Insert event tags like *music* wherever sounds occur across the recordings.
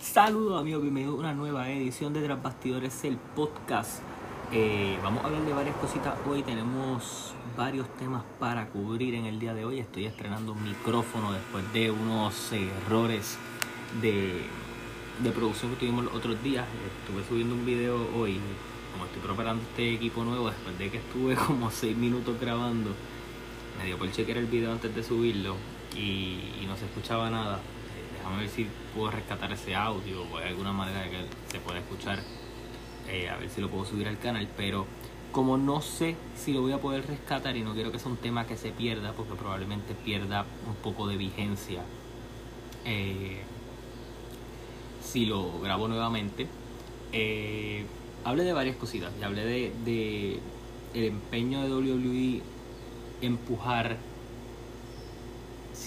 Saludos amigos, bienvenidos a una nueva edición de Tras Bastidores, el podcast. Eh, vamos a hablar de varias cositas hoy, tenemos varios temas para cubrir en el día de hoy. Estoy estrenando un micrófono después de unos errores de, de producción que tuvimos los otros días. Estuve subiendo un video hoy, como estoy preparando este equipo nuevo, después de que estuve *laughs* como 6 minutos grabando, me dio por chequear el video antes de subirlo y, y no se escuchaba nada Déjame ver si puedo rescatar ese audio o hay alguna manera de que se pueda escuchar. Eh, a ver si lo puedo subir al canal. Pero como no sé si lo voy a poder rescatar y no quiero que sea un tema que se pierda, porque probablemente pierda un poco de vigencia. Eh, si lo grabo nuevamente. Eh, hablé de varias cositas. Hablé de, de el empeño de WWE empujar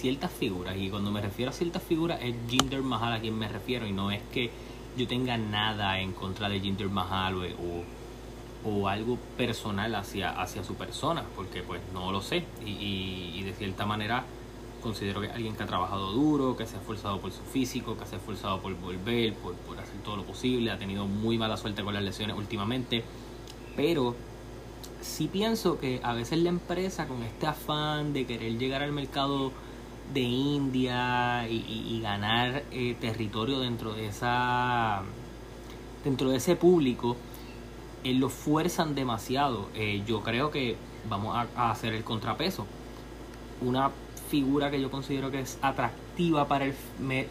ciertas figuras, y cuando me refiero a ciertas figuras es Jinder Mahal a quien me refiero, y no es que yo tenga nada en contra de Jinder Mahal o, o algo personal hacia, hacia su persona, porque pues no lo sé, y, de cierta manera considero que es alguien que ha trabajado duro, que se ha esforzado por su físico, que se ha esforzado por volver, por, por hacer todo lo posible, ha tenido muy mala suerte con las lesiones últimamente, pero sí pienso que a veces la empresa con este afán de querer llegar al mercado de India y, ganar eh, territorio dentro de esa dentro de ese público eh, lo fuerzan demasiado. Eh, yo creo que vamos a, hacer el contrapeso. Una figura que yo considero que es atractiva para el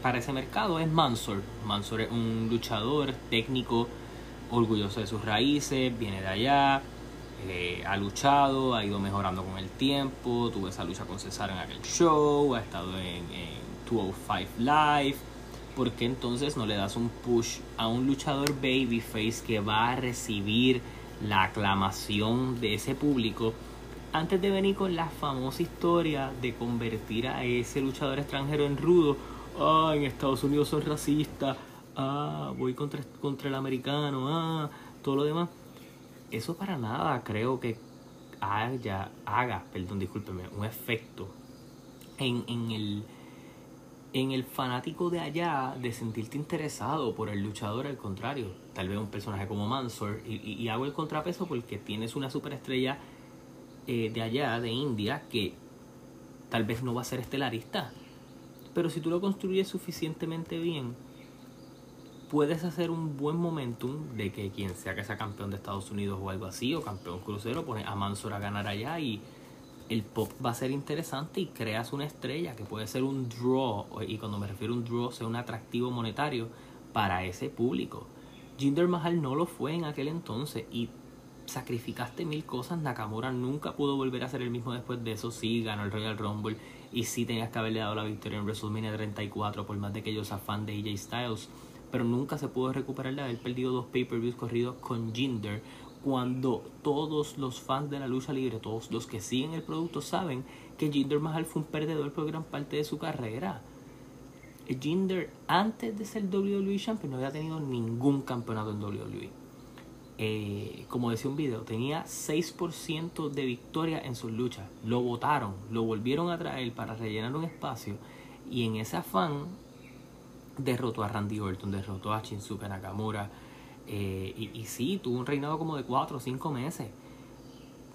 para ese mercado es Mansor Mansor es un luchador técnico orgulloso de sus raíces viene de allá eh, ha luchado, ha ido mejorando con el tiempo, tuvo esa lucha con César en aquel show, ha estado en, 205 Live. ¿Por qué entonces no le das un push a un luchador babyface que va a recibir la aclamación de ese público antes de venir con la famosa historia de convertir a ese luchador extranjero en rudo? Ah, en Estados Unidos son racistas. Ah, voy contra, contra el americano. Ah, todo lo demás eso para nada creo que haya, haga, perdón, discúlpeme, un efecto en, en, el, en el fanático de allá de sentirte interesado por el luchador, al contrario, tal vez un personaje como Mansor, y, hago el contrapeso porque tienes una superestrella eh, de allá, de India, que tal vez no va a ser estelarista, pero si tú lo construyes suficientemente bien, puedes hacer un buen momentum de que quien sea que sea campeón de Estados Unidos o algo así, o campeón crucero, pone a Mansor a ganar allá y el pop va a ser interesante y creas una estrella que puede ser un draw, y cuando me refiero a un draw, sea un atractivo monetario para ese público. Jinder Mahal no lo fue en aquel entonces y sacrificaste mil cosas. Nakamura nunca pudo volver a ser el mismo después de eso. Sí, ganó el Royal Rumble y sí tenías que haberle dado la victoria en WrestleMania 34, por más de que yo sea fan de AJ Styles pero nunca se pudo recuperar de haber perdido dos pay-per-views corridos con Jinder cuando todos los fans de la lucha libre, todos los que siguen el producto saben que Jinder Mahal fue un perdedor por gran parte de su carrera. Jinder antes de ser WWE Champion no había tenido ningún campeonato en WWE. Eh, como decía un video, tenía 6% de victoria en sus luchas. Lo votaron, lo volvieron a traer para rellenar un espacio y en ese afán derrotó a Randy Orton, derrotó a Shinsuke Nakamura. Eh, y, sí, tuvo un reinado como de 4 o 5 meses.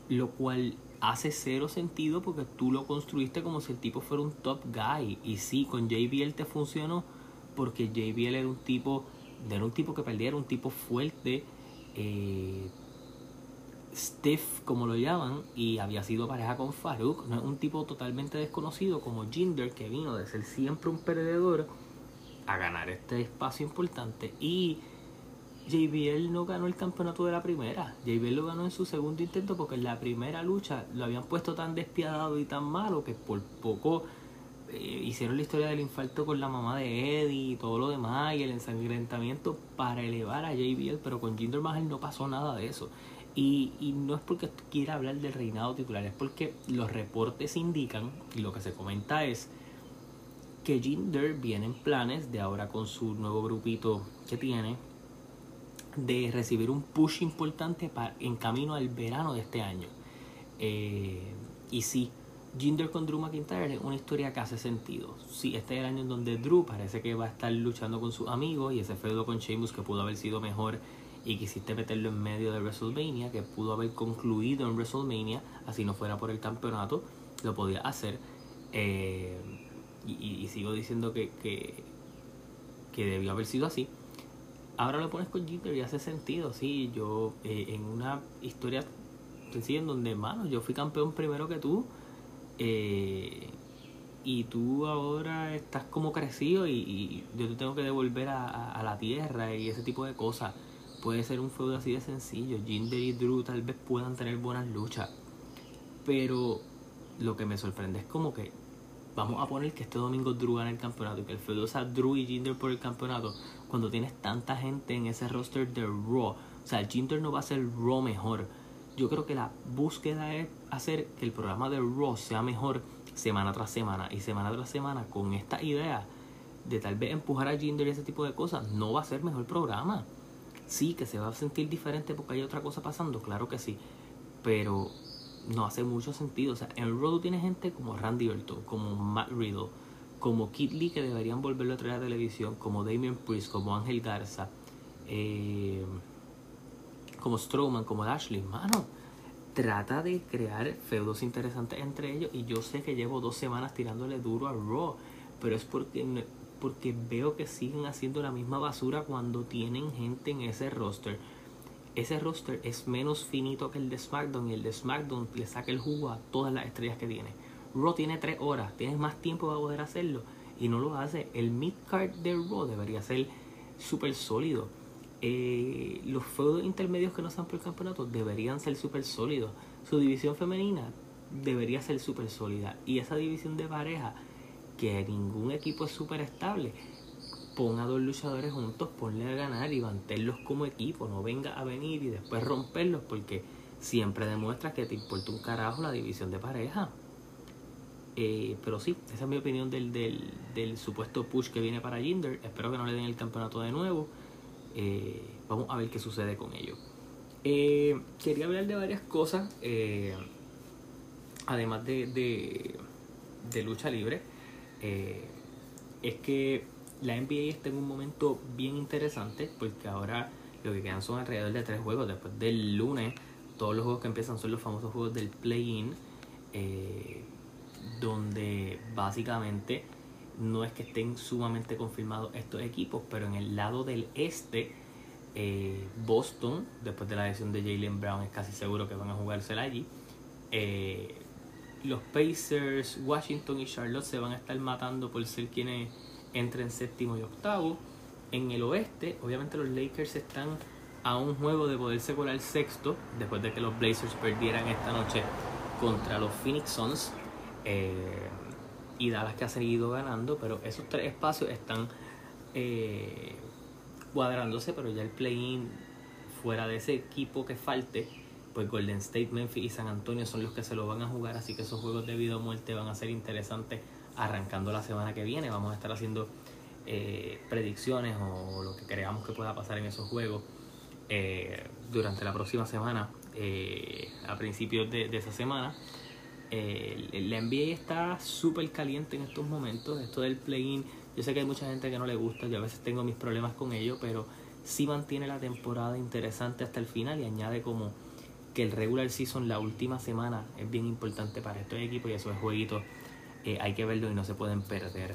Lo cual hace cero sentido porque tú lo construiste como si el tipo fuera un top guy. Y sí, con JBL te funcionó porque JBL era un tipo, era un tipo que perdía, era un tipo fuerte, eh, stiff como lo llaman, y había sido pareja con Farouk. No es un tipo totalmente desconocido como Jinder que vino de ser siempre un perdedor a ganar este espacio importante y JBL no ganó el campeonato de la primera. JBL lo ganó en su segundo intento porque en la primera lucha lo habían puesto tan despiadado y tan malo que por poco eh, hicieron la historia del infarto con la mamá de Eddie y todo lo demás y el ensangrentamiento para elevar a JBL, pero con Jinder Mahal no pasó nada de eso. Y, y no es porque quiera hablar del reinado titular, es porque los reportes indican y lo que se comenta es que Jinder viene en planes de ahora con su nuevo grupito que tiene de recibir un push importante para, en camino al verano de este año. Eh, y sí, Jinder con Drew McIntyre es una historia que hace sentido. Sí, este es el año en donde Drew parece que va a estar luchando con sus amigos y ese feudo con Sheamus que pudo haber sido mejor y quisiste meterlo en medio de WrestleMania, que pudo haber concluido en WrestleMania, así no fuera por el campeonato, lo podía hacer. Eh, y, sigo diciendo que, que, que, debió haber sido así. Ahora lo pones con Jinder y hace sentido, sí, yo eh, en una historia sencilla en donde, mano, yo fui campeón primero que tú eh, y tú ahora estás como crecido y, yo te tengo que devolver a, la tierra y ese tipo de cosas. Puede ser un feudo así de sencillo. Jinder y Drew tal vez puedan tener buenas luchas. Pero lo que me sorprende es como que vamos a poner que este domingo Drew gana el campeonato y que el feudo sea Drew y Jinder por el campeonato cuando tienes tanta gente en ese roster de Raw. O sea, Jinder no va a ser Raw mejor yo creo que la búsqueda es hacer que el programa de Raw sea mejor semana tras semana y semana tras semana con esta idea de tal vez empujar a Jinder y ese tipo de cosas, no va a ser mejor programa. Sí, que se va a sentir diferente porque hay otra cosa pasando, claro que sí, pero no hace mucho sentido. O sea, en Raw tiene gente como Randy Orton, como Matt Riddle, como Kid Lee que deberían volverlo a traer a la televisión, como Damien Priest, como Ángel Garza. Eh, como Strowman, como Ashley, mano, trata de crear feudos interesantes entre ellos. Y yo sé que llevo dos semanas tirándole duro a Raw, pero es porque, porque veo que siguen haciendo la misma basura cuando tienen gente en ese roster. Ese roster es menos finito que el de SmackDown y el de SmackDown le saca el jugo a todas las estrellas que tiene. Raw tiene tres horas, tienes más tiempo para poder hacerlo y no lo hace. El mid card de Raw debería ser súper sólido eh, los feudos intermedios que no sean por el campeonato deberían ser súper sólidos. Su división femenina debería ser súper sólida. Y esa división de pareja, que ningún equipo es súper estable, ponga a dos luchadores juntos, ponle a ganar y mantenerlos como equipo. No venga a venir y después romperlos porque siempre demuestra que te importa un carajo la división de pareja. Eh, pero sí, esa es mi opinión del, del, supuesto push que viene para Jinder. Espero que no le den el campeonato de nuevo. Eh, vamos a ver qué sucede con ello. Eh, quería hablar de varias cosas, además de, de, lucha libre. es que la NBA está en un momento bien interesante porque ahora lo que quedan son alrededor de tres juegos. Después del lunes, todos los juegos que empiezan son los famosos juegos del play-in, donde básicamente no es que estén sumamente confirmados estos equipos, pero en el lado del este, eh, Boston, después de la lesión de Jalen Brown, es casi seguro que van a jugársela allí. Eh, los Pacers, Washington y Charlotte se van a estar matando por ser quienes entren séptimo y octavo. En el oeste, obviamente los Lakers están a un juego de poderse colar sexto, después de que los Blazers perdieran esta noche contra los Phoenix Suns. Eh, y Dallas que ha seguido ganando, pero esos tres espacios están eh, cuadrándose, pero ya el play-in fuera de ese equipo que falte, pues Golden State, Memphis y San Antonio son los que se lo van a jugar, así que esos juegos de vida o muerte van a ser interesantes arrancando la semana que viene. Vamos a estar haciendo eh, predicciones o lo que creamos que pueda pasar en esos juegos eh, durante la próxima semana, a principios de esa semana. Eh, la NBA está súper caliente en estos momentos. Esto del play-in, yo sé que hay mucha gente que no le gusta, yo a veces tengo mis problemas con ello, pero sí mantiene la temporada interesante hasta el final y añade como que el regular season, la última semana, es bien importante para estos equipos y esos jueguitos eh, hay que verlo y no se pueden perder.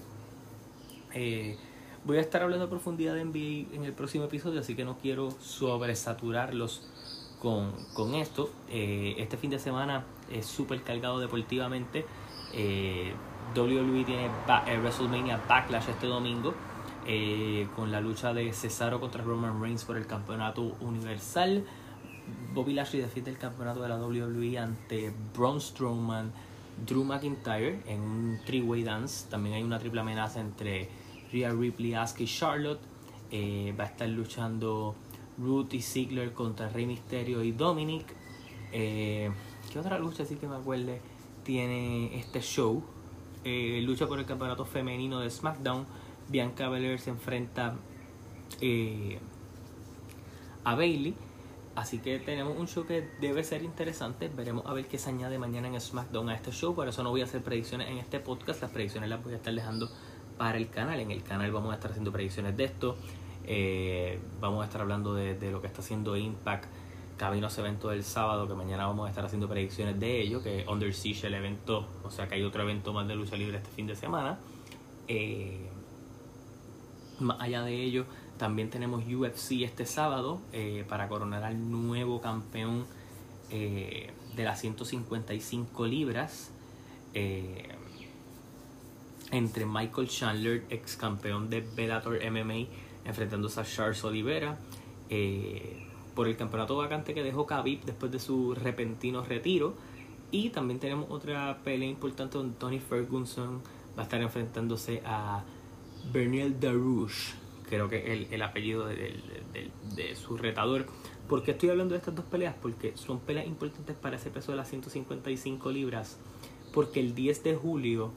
Eh, voy a estar hablando a profundidad de NBA en el próximo episodio, así que no quiero sobresaturarlos con, con esto. Eh, este fin de semana es súper cargado deportivamente. WWE tiene eh, WrestleMania Backlash este domingo con la lucha de Cesaro contra Roman Reigns por el campeonato universal. Bobby Lashley defiende el campeonato de la WWE ante Braun Strowman, Drew McIntyre en un three-way dance. También hay una triple amenaza entre Rhea Ripley, Asuka y Charlotte. va a estar luchando Ruth y Ziggler contra Rey Mysterio y Dominic. Eh, ¿Qué otra lucha así que me acuerde tiene este show? Eh, lucha por el campeonato femenino de SmackDown. Bianca Belair se enfrenta eh, a Bailey. Así que tenemos un show que debe ser interesante. Veremos a ver qué se añade mañana en SmackDown a este show. Por eso no voy a hacer predicciones en este podcast. Las predicciones las voy a estar dejando para el canal. En el canal vamos a estar haciendo predicciones de esto. Eh, vamos a estar hablando de, lo que está haciendo Impact camino a ese evento del sábado, que mañana vamos a estar haciendo predicciones de ello, que Under Siege el evento, o sea que hay otro evento más de lucha libre este fin de semana. Eh, más allá de ello, también tenemos UFC este sábado eh, para coronar al nuevo campeón eh, de las 155 libras. Eh, entre Michael Chandler, ex campeón de Bellator MMA, enfrentándose a Charles Oliveira. por el campeonato vacante que dejó Khabib después de su repentino retiro. Y también tenemos otra pelea importante donde Tony Ferguson va a estar enfrentándose a Berniel Darouche creo que el, el apellido de, de, su retador. ¿Por qué estoy hablando de estas dos peleas? Porque son peleas importantes para ese peso de las 155 libras. Porque el 10 de julio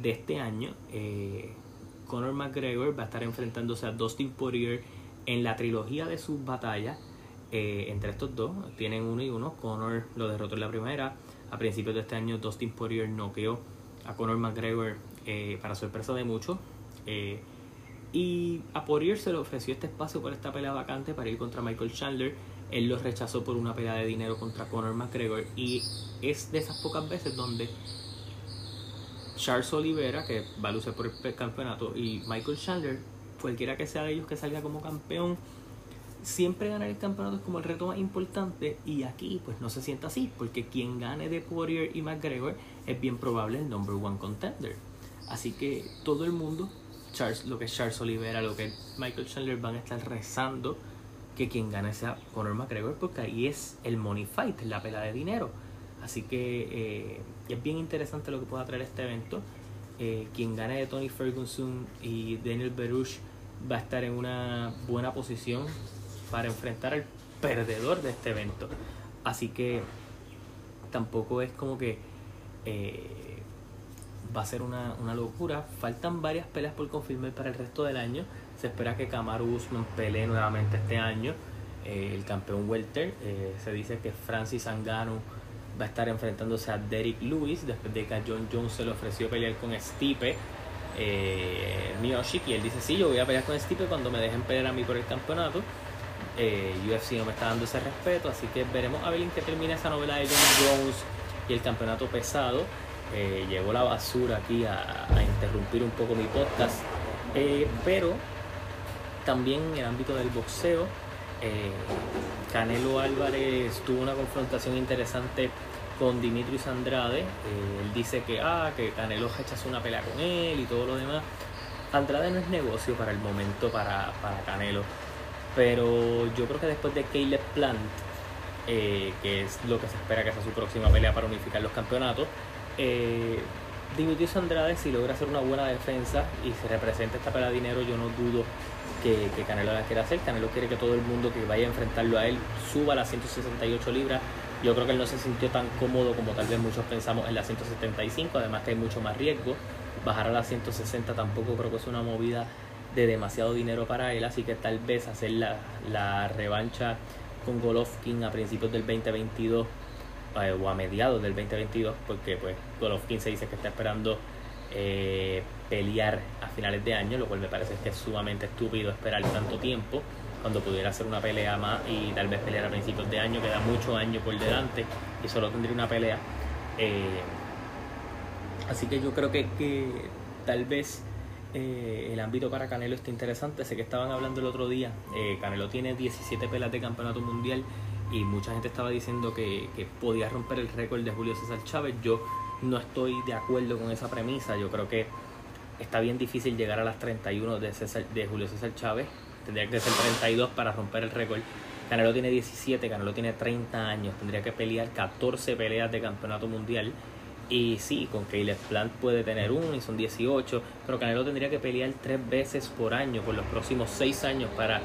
de este año, eh, Conor McGregor va a estar enfrentándose a Dustin Poirier en la trilogía de sus batallas. Eh, entre estos dos, tienen uno y uno. Conor lo derrotó en la primera. A principios de este año, Dustin Poirier noqueó a Conor McGregor eh, para sorpresa de muchos. Y a Poirier se le ofreció este espacio por esta pelea vacante para ir contra Michael Chandler. Él lo rechazó por una pelea de dinero contra Conor McGregor. Y es de esas pocas veces donde Charles Oliveira, que va a luchar por el campeonato, y Michael Chandler, cualquiera que sea de ellos que salga como campeón, siempre ganar el campeonato es como el reto más importante. Y aquí, pues no se sienta así, porque quien gane de Poirier y McGregor es bien probable el number one contender. Así que todo el mundo Charles, lo que es Charles Oliveira, lo que Michael Chandler van a estar rezando que quien gane sea Conor McGregor, porque ahí es el money fight, la pela de dinero. Así que eh, es bien interesante lo que pueda traer este evento. Eh, quien gane de Tony Ferguson y Daniel Berush va a estar en una buena posición para enfrentar al perdedor de este evento. Así que tampoco es como que eh, va a ser una, locura. Faltan varias peleas por confirmar para el resto del año. Se espera que Kamaru Usman pelee nuevamente este año. Eh, el campeón welter. Eh, se dice que Francis Angano va a estar enfrentándose a Derek Lewis después de que a John Jones se le ofreció pelear con Stipe eh. Y él dice, sí, yo voy a pelear con Stipe cuando me dejen pelear a mí por el campeonato. Eh, UFC no me está dando ese respeto, así que veremos a ver en qué termina esa novela de John Jones y el campeonato pesado. Eh, llegó la basura aquí a, interrumpir un poco mi podcast. Eh, pero también en el ámbito del boxeo, eh, Canelo Álvarez tuvo una confrontación interesante con Dimitrios Andrade. él dice que, ah, que Canelo rechazó una pelea con él y todo lo demás. Andrade no es negocio para el momento para, para Canelo. Pero yo creo que después de Caleb Plant, que es lo que se espera que sea su próxima pelea para unificar los campeonatos, eh, Dimitrios Andrade, si logra hacer una buena defensa y se representa esta pelea de dinero, yo no dudo que, Canelo la quiera hacer. Canelo quiere que todo el mundo que vaya a enfrentarlo a él suba a las 168 libras. Yo creo que él no se sintió tan cómodo como tal vez muchos pensamos en las 175, además que hay mucho más riesgo. Bajar a las 160 tampoco creo que es una movida de demasiado dinero para él, así que tal vez hacer la, la revancha con Golovkin a principios del 2022 eh, o a mediados del 2022, porque pues Golovkin se dice que está esperando eh, pelear a finales de año, lo cual me parece que es sumamente estúpido esperar tanto tiempo cuando pudiera hacer una pelea más y tal vez pelear a principios de año, queda mucho año por delante y solo tendría una pelea. Eh, así que yo creo que, que tal vez el ámbito para Canelo está interesante. Sé que estaban hablando el otro día. Canelo tiene 17 peleas de campeonato mundial y mucha gente estaba diciendo que, podía romper el récord de Julio César Chávez. Yo no estoy de acuerdo con esa premisa. Yo creo que está bien difícil llegar a las 31 de, de Julio César Chávez. Tendría que ser 32 para romper el récord. Canelo tiene 17, Canelo tiene 30 años. Tendría que pelear 14 peleas de campeonato mundial. Y sí, con Caleb Plant puede tener uno y son 18, pero Canelo tendría que pelear tres veces por año por los próximos 6 años para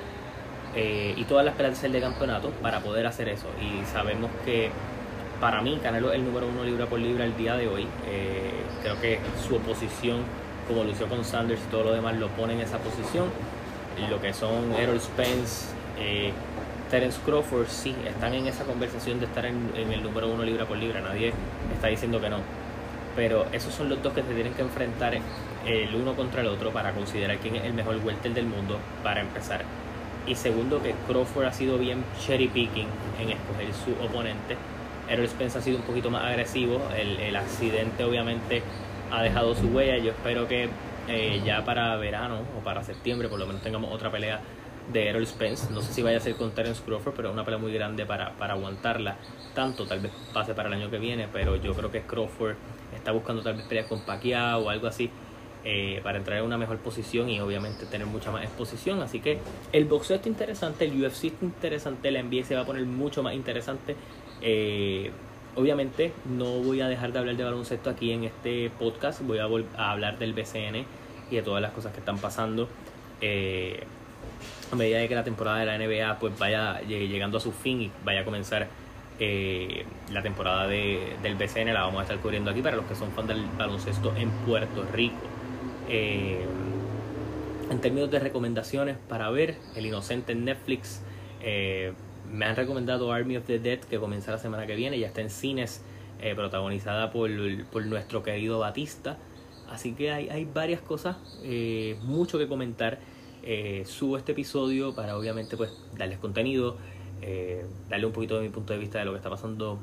eh, y todas las peleas de campeonato para poder hacer eso. Y sabemos que para mí Canelo es el número uno libra por libra el día de hoy. Eh, creo que su oposición, como lució con Sanders y todo lo demás, lo pone en esa posición. Lo que son Errol Spence, eh, Terence Crawford sí, están en esa conversación de estar en, en, el número uno libra por libra, nadie está diciendo que no. Pero esos son los dos que se tienen que enfrentar el uno contra el otro para considerar quién es el mejor welter del mundo para empezar. Y segundo, que Crawford ha sido bien cherry picking en escoger su oponente. Errol Spence ha sido un poquito más agresivo. El, el accidente obviamente ha dejado su huella. Yo espero que eh, ya para verano o para septiembre por lo menos tengamos otra pelea de Errol Spence. No sé si vaya a ser con Terence Crawford, pero es una pelea muy grande para, para aguantarla. Tanto, tal vez pase para el año que viene, pero yo creo que Crawford está buscando tal vez peleas con Pacquiao o algo así. Eh, para entrar en una mejor posición y obviamente tener mucha más exposición. Así que el boxeo está interesante, el UFC está interesante, la NBA se va a poner mucho más interesante. Eh, obviamente no voy a dejar de hablar de baloncesto aquí en este podcast, voy a, a hablar del BCN y de todas las cosas que están pasando. Eh, a medida de que la temporada de la NBA pues vaya llegando a su fin y vaya a comenzar la temporada de, del BCN la vamos a estar cubriendo aquí para los que son fans del baloncesto en Puerto Rico. Eh, en términos de recomendaciones para ver, El Inocente en Netflix. Eh, me han recomendado Army of the Dead, que comienza la semana que viene, ya está en cines, eh, protagonizada por, por, nuestro querido Batista. Así que hay, hay varias cosas, mucho que comentar. subo este episodio para obviamente pues darles contenido, darle un poquito de mi punto de vista de lo que está pasando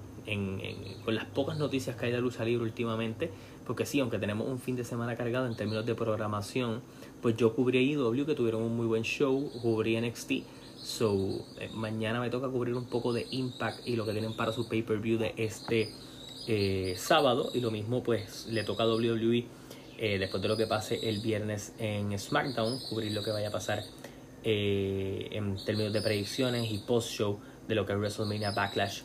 con las pocas noticias que hay de lucha libre últimamente porque sí, aunque tenemos un fin de semana cargado en términos de programación, pues yo cubrí IW que tuvieron un muy buen show, cubrí NXT. So, eh, mañana me toca cubrir un poco de Impact y lo que tienen para su pay-per-view de este eh, sábado. Y lo mismo, pues, le toca a WWE eh, después de lo que pase el viernes en SmackDown, cubrir lo que vaya a pasar en términos de predicciones y post-show de lo que es WrestleMania Backlash.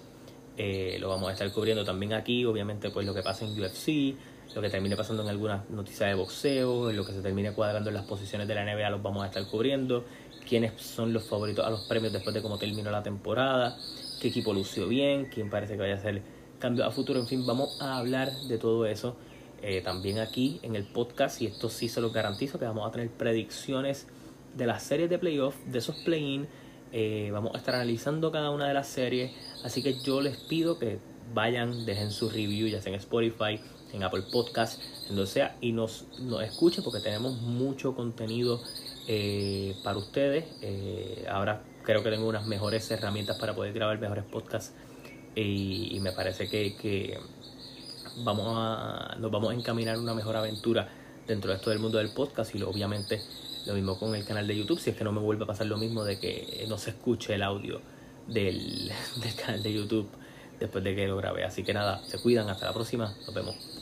lo vamos a estar cubriendo también aquí, obviamente, pues lo que pasa en UFC, lo que termine pasando en algunas noticias de boxeo, lo que se termine cuadrando en las posiciones de la NBA los vamos a estar cubriendo, quiénes son los favoritos a los premios después de cómo terminó la temporada, qué equipo lució bien, quién parece que vaya a hacer cambio a futuro, en fin, vamos a hablar de todo eso eh, también aquí en el podcast. Y esto sí se lo garantizo que vamos a tener predicciones de las series de playoff, de esos play-in, eh, vamos a estar analizando cada una de las series, así que yo les pido que vayan, dejen su review ya sea en Spotify, en Apple Podcast, en donde sea, y nos, escuchen porque tenemos mucho contenido eh, para ustedes. Eh, ahora creo que tengo unas mejores herramientas para poder grabar mejores podcasts y, me parece que, vamos a, nos vamos a encaminar una mejor aventura dentro de esto del mundo del podcast y obviamente lo mismo con el canal de YouTube, si es que no me vuelve a pasar lo mismo de que no se escuche el audio del *laughs* canal de YouTube después de que lo grabé. Así que nada, se cuidan, hasta la próxima, nos vemos.